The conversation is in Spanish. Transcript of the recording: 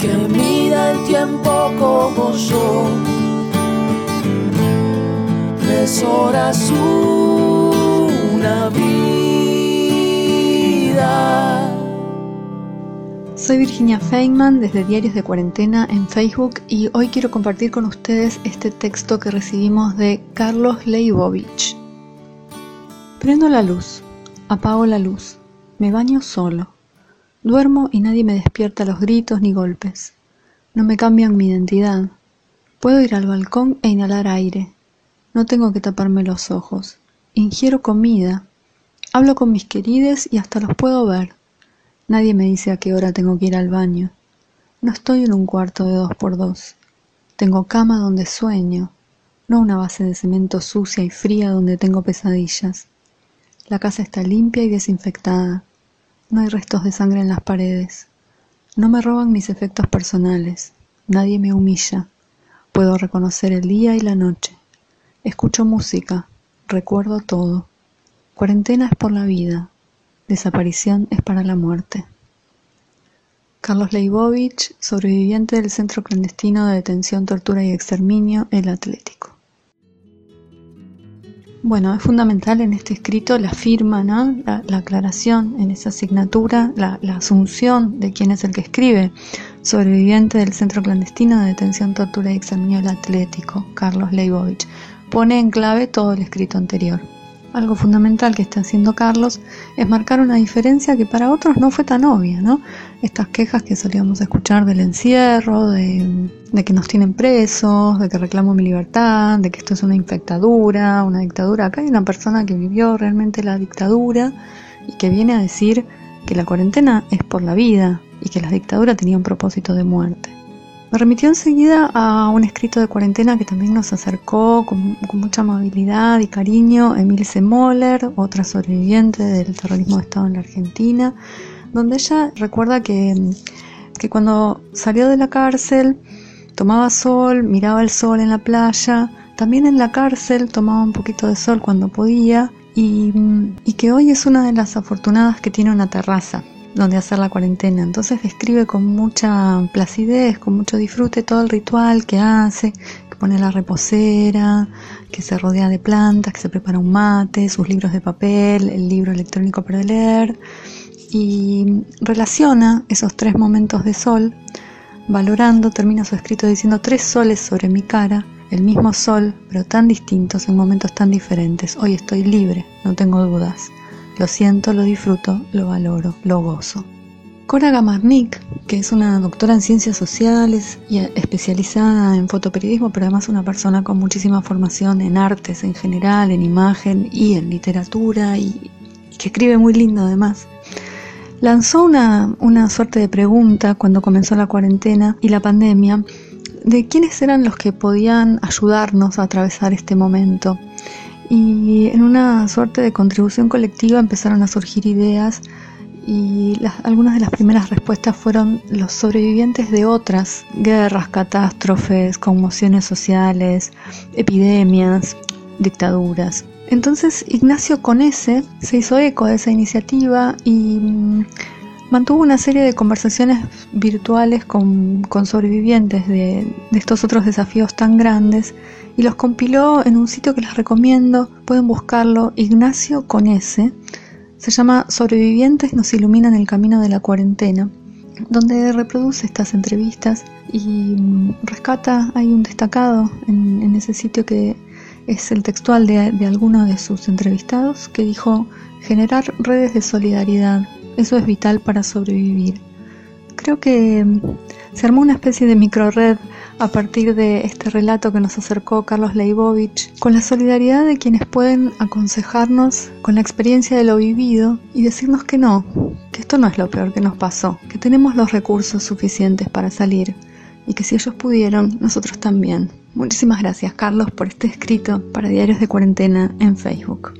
Que el tiempo como yo. Tres horas una vida. Soy Virginia Feynman desde Diarios de Cuarentena en Facebook y hoy quiero compartir con ustedes este texto que recibimos de Carlos Leibovich. Prendo la luz, apago la luz, me baño solo. Duermo y nadie me despierta los gritos ni golpes. No me cambian mi identidad. Puedo ir al balcón e inhalar aire. No tengo que taparme los ojos. Ingiero comida. Hablo con mis querides y hasta los puedo ver. Nadie me dice a qué hora tengo que ir al baño. No estoy en un cuarto de dos por dos. Tengo cama donde sueño, no una base de cemento sucia y fría donde tengo pesadillas. La casa está limpia y desinfectada. No hay restos de sangre en las paredes. No me roban mis efectos personales. Nadie me humilla. Puedo reconocer el día y la noche. Escucho música. Recuerdo todo. Cuarentena es por la vida. Desaparición es para la muerte. Carlos Leibovich, sobreviviente del Centro Clandestino de Detención, Tortura y Exterminio, El Atlético. Bueno, es fundamental en este escrito la firma, ¿no? la, aclaración en esa asignatura, la, asunción de quién es el que escribe, sobreviviente del Centro Clandestino de Detención, Tortura y Examinio del Atlético, Carlos Leibovich. Pone en clave todo el escrito anterior. Algo fundamental que está haciendo Carlos es marcar una diferencia que para otros no fue tan obvia, ¿no? Estas quejas que solíamos escuchar del encierro, de, que nos tienen presos, de que reclamo mi libertad, de que esto es una infectadura, una dictadura. Acá hay una persona que vivió realmente la dictadura y que viene a decir que la cuarentena es por la vida y que la dictadura tenía un propósito de muerte. Me remitió enseguida a un escrito de cuarentena que también nos acercó con, mucha amabilidad y cariño Emil Moller, otra sobreviviente del terrorismo de Estado en la Argentina, donde ella recuerda que, que cuando salió de la cárcel tomaba sol, miraba el sol en la playa, también en la cárcel tomaba un poquito de sol cuando podía y que hoy es una de las afortunadas que tiene una terraza donde hacer la cuarentena. Entonces describe con mucha placidez, con mucho disfrute todo el ritual que hace, que pone la reposera, que se rodea de plantas, que se prepara un mate, sus libros de papel, el libro electrónico para leer y relaciona esos tres momentos de sol, valorando, termina su escrito diciendo tres soles sobre mi cara, el mismo sol, pero tan distintos en momentos tan diferentes. Hoy estoy libre, no tengo dudas. Lo siento, lo disfruto, lo valoro, lo gozo. Cora Gamarnik, que es una doctora en ciencias sociales y especializada en fotoperiodismo, pero además una persona con muchísima formación en artes en general, en imagen y en literatura, y, que escribe muy lindo además, lanzó una, una suerte de pregunta cuando comenzó la cuarentena y la pandemia de quiénes eran los que podían ayudarnos a atravesar este momento y en una suerte de contribución colectiva empezaron a surgir ideas y algunas de las primeras respuestas fueron los sobrevivientes de otras guerras, catástrofes, conmociones sociales, epidemias, dictaduras. Entonces Ignacio Conese se hizo eco de esa iniciativa y mm, mantuvo una serie de conversaciones virtuales con, sobrevivientes de, estos otros desafíos tan grandes y los compiló en un sitio que les recomiendo, pueden buscarlo, Ignacio con S, se llama Sobrevivientes nos iluminan el camino de la cuarentena, donde reproduce estas entrevistas y mm, rescata, hay un destacado en, ese sitio que es el textual de alguno de sus entrevistados que dijo, generar redes de solidaridad, eso es vital para sobrevivir. Creo que mm, se armó una especie de microred a partir de este relato que nos acercó Carlos Leibovich, con la solidaridad de quienes pueden aconsejarnos con la experiencia de lo vivido y decirnos que no, que esto no es lo peor que nos pasó, que tenemos los recursos suficientes para salir y que si ellos pudieron, nosotros también. Muchísimas gracias Carlos por este escrito para Diarios de Cuarentena en Facebook.